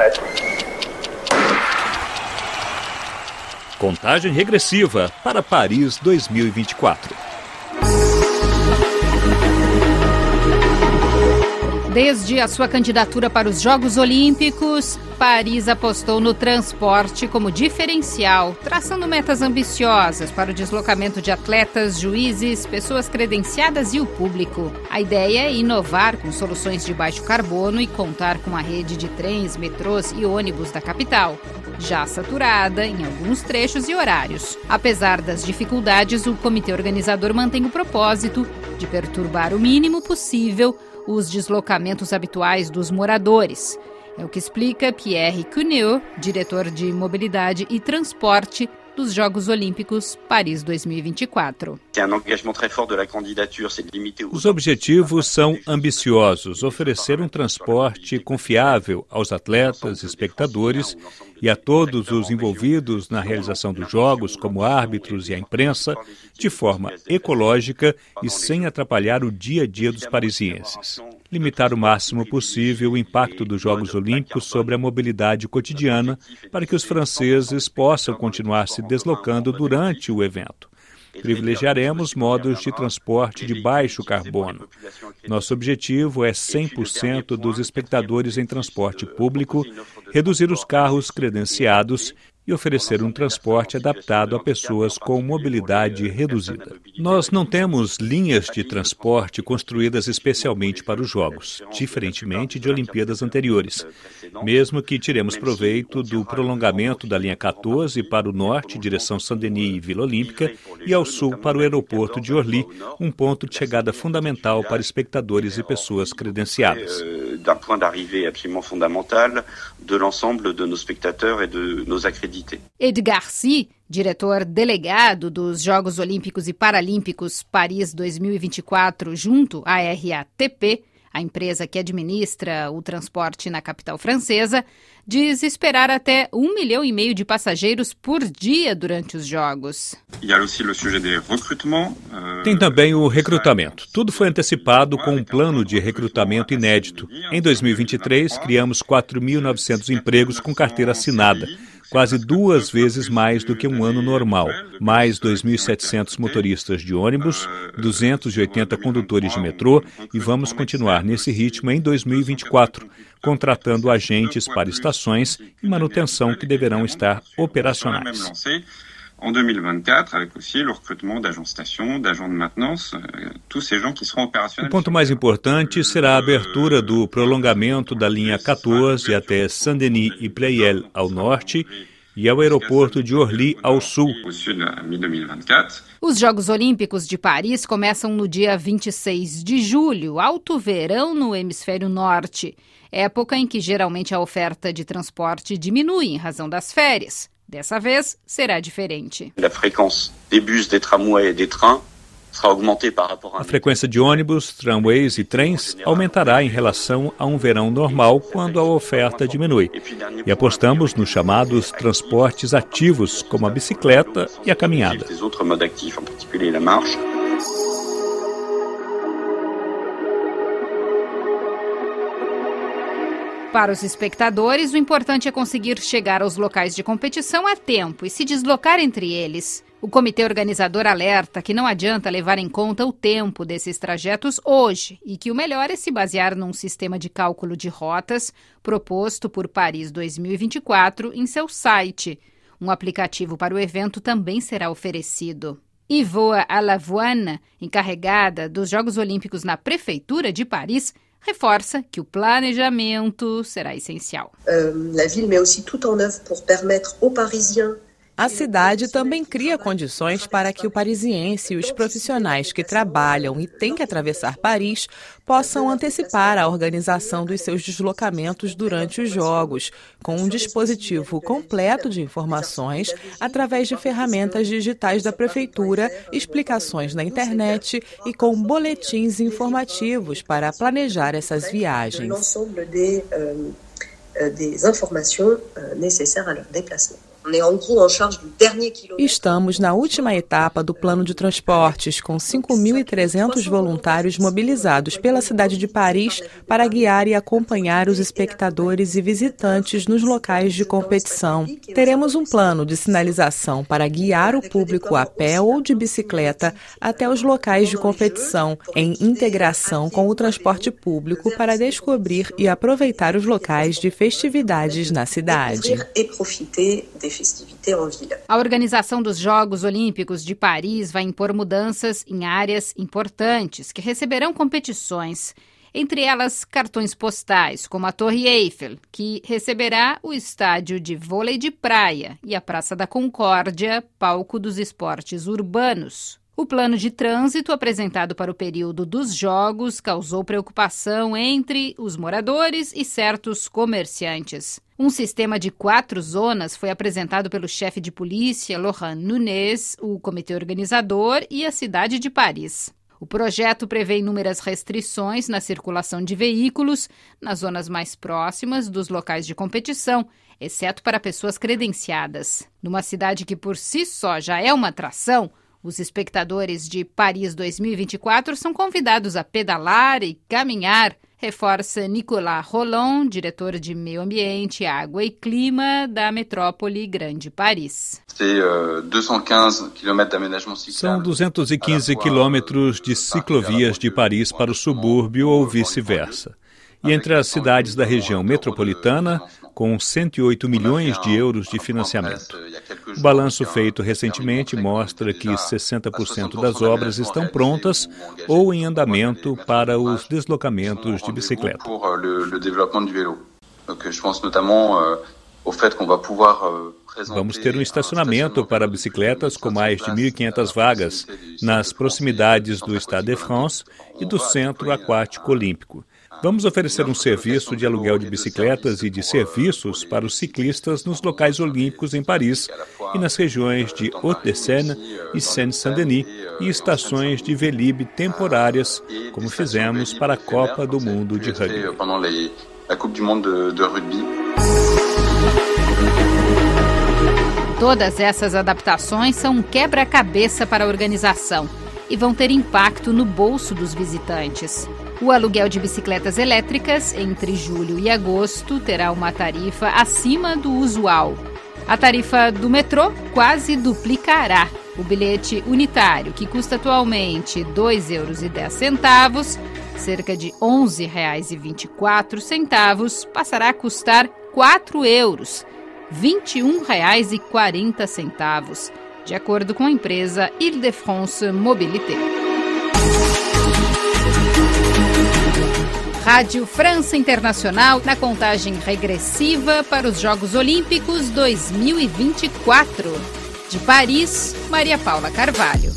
set. Contagem regressiva para Paris 2024. Desde a sua candidatura para os Jogos Olímpicos, Paris apostou no transporte como diferencial, traçando metas ambiciosas para o deslocamento de atletas, juízes, pessoas credenciadas e o público. A ideia é inovar com soluções de baixo carbono e contar com a rede de trens, metrôs e ônibus da capital, já saturada em alguns trechos e horários. Apesar das dificuldades, o comitê organizador mantém o propósito de perturbar o mínimo possível os deslocamentos habituais dos moradores. É o que explica Pierre Cuneo, diretor de mobilidade e transporte dos Jogos Olímpicos Paris 2024. Os objetivos são ambiciosos: oferecer um transporte confiável aos atletas, espectadores e a todos os envolvidos na realização dos Jogos, como árbitros e a imprensa, de forma ecológica e sem atrapalhar o dia a dia dos parisienses limitar o máximo possível o impacto dos Jogos Olímpicos sobre a mobilidade cotidiana para que os franceses possam continuar se deslocando durante o evento. Privilegiaremos modos de transporte de baixo carbono. Nosso objetivo é 100% dos espectadores em transporte público, reduzir os carros credenciados e oferecer um transporte adaptado a pessoas com mobilidade reduzida. Nós não temos linhas de transporte construídas especialmente para os Jogos, diferentemente de Olimpíadas anteriores. Mesmo que tiremos proveito do prolongamento da linha 14 para o norte, direção Saint-Denis e Vila Olímpica, e ao sul para o aeroporto de Orly, um ponto de chegada fundamental para espectadores e pessoas credenciadas. D'un point d'arrivée absolument fondamental de l'ensemble de nos spectateurs et de nos accrédités. Edgar Si, diretor delegado dos Jogos Olímpicos e Paralímpicos Paris 2024, junto à RATP, a empresa que administra o transporte na capital francesa, diz esperar até um milhão e meio de passageiros por dia durante os Jogos. Euh, Tem também o recrutamento. Tudo foi antecipado com um plano de recrutamento inédito. Em 2023, criamos 4.900 empregos com carteira assinada quase duas vezes mais do que um ano normal, mais 2.700 motoristas de ônibus, 280 condutores de metrô e vamos continuar nesse ritmo em 2024, contratando agentes para estações e manutenção que deverão estar operacionais en 2024, avec aussi le recrutement d'agents station, d'agents de maintenance, euh, tous ces gens qui seront opérationnels. O ponto mais importante será a abertura do prolongamento da linha 14 até Saint-Denis e Pleyel ao norte e ao aeroporto de Orly ao sul. Os Jogos Olímpicos de Paris começam no dia 26 de julho, alto verão no hemisfério norte, época em que geralmente a oferta de transporte diminui em razão das férias. Dessa vez será diferente. A frequência de bus, de tramways e a frequência de ônibus, tramways e trens aumentará em relação a um verão normal quando a oferta diminui. E apostamos nos chamados transportes ativos, como a bicicleta e a caminhada. Para os espectadores, o importante é conseguir chegar aos locais de competição a tempo e se deslocar entre eles. O comitê organizador alerta que não adianta levar em conta o tempo desses trajetos hoje e que o melhor é se basear num sistema de cálculo de rotas proposto por Paris 2024 em seu site. Um aplicativo para o evento também será oferecido. Ivoa Alavoine, encarregada dos Jogos Olímpicos na Prefeitura de Paris, reforça que o planejamento será essencial. Uh, la ville met aussi tout en œuvre pour permettre aux Parisiens a cidade também cria condições para que o parisiense e os profissionais que trabalham e têm que atravessar Paris possam antecipar a organização dos seus deslocamentos durante os Jogos, com um dispositivo completo de informações através de ferramentas digitais da Prefeitura, explicações na internet e com boletins informativos para planejar essas viagens. des informations nécessaires à leur déplacement. Estamos na última etapa do plano de transportes, com 5.300 voluntários mobilizados pela cidade de Paris para guiar e acompanhar os espectadores e visitantes nos locais de competição. Teremos um plano de sinalização para guiar o público a pé ou de bicicleta até os locais de competição, em integração com o transporte público para descobrir e aproveitar os locais de festividades na cidade. A organização dos Jogos Olímpicos de Paris vai impor mudanças em áreas importantes que receberão competições. Entre elas, cartões postais, como a Torre Eiffel, que receberá o estádio de vôlei de praia, e a Praça da Concórdia, palco dos esportes urbanos. O plano de trânsito apresentado para o período dos Jogos causou preocupação entre os moradores e certos comerciantes. Um sistema de quatro zonas foi apresentado pelo chefe de polícia, Laurent Nunes, o comitê organizador e a cidade de Paris. O projeto prevê inúmeras restrições na circulação de veículos nas zonas mais próximas dos locais de competição, exceto para pessoas credenciadas. Numa cidade que por si só já é uma atração, os espectadores de Paris 2024 são convidados a pedalar e caminhar, reforça Nicolas Roland, diretor de Meio Ambiente, Água e Clima da metrópole Grande Paris. Euh, são 215 quilômetros de ciclovias de Paris para o subúrbio ou vice-versa. E entre as cidades da região metropolitana, com 108 milhões de euros de financiamento. O balanço feito recentemente mostra que 60% das obras estão prontas ou em andamento para os deslocamentos de bicicleta. Vamos ter um estacionamento para bicicletas com mais de 1.500 vagas nas proximidades do Stade de France e do Centro Aquático Olímpico. Vamos oferecer um serviço de aluguel de bicicletas e de serviços para os ciclistas nos locais olímpicos em Paris e nas regiões de Haute-de-Seine e Seine-Saint-Denis e estações de Velib temporárias, como fizemos para a Copa do Mundo de Rugby. Todas essas adaptações são um quebra-cabeça para a organização e vão ter impacto no bolso dos visitantes. O aluguel de bicicletas elétricas entre julho e agosto terá uma tarifa acima do usual. A tarifa do metrô quase duplicará. O bilhete unitário, que custa atualmente R$ 2,10, cerca de R$ 11,24, passará a custar R$ 4 euros, R$ 21,40, de acordo com a empresa Ile-de-France Mobilité. Rádio França Internacional na contagem regressiva para os Jogos Olímpicos 2024. De Paris, Maria Paula Carvalho.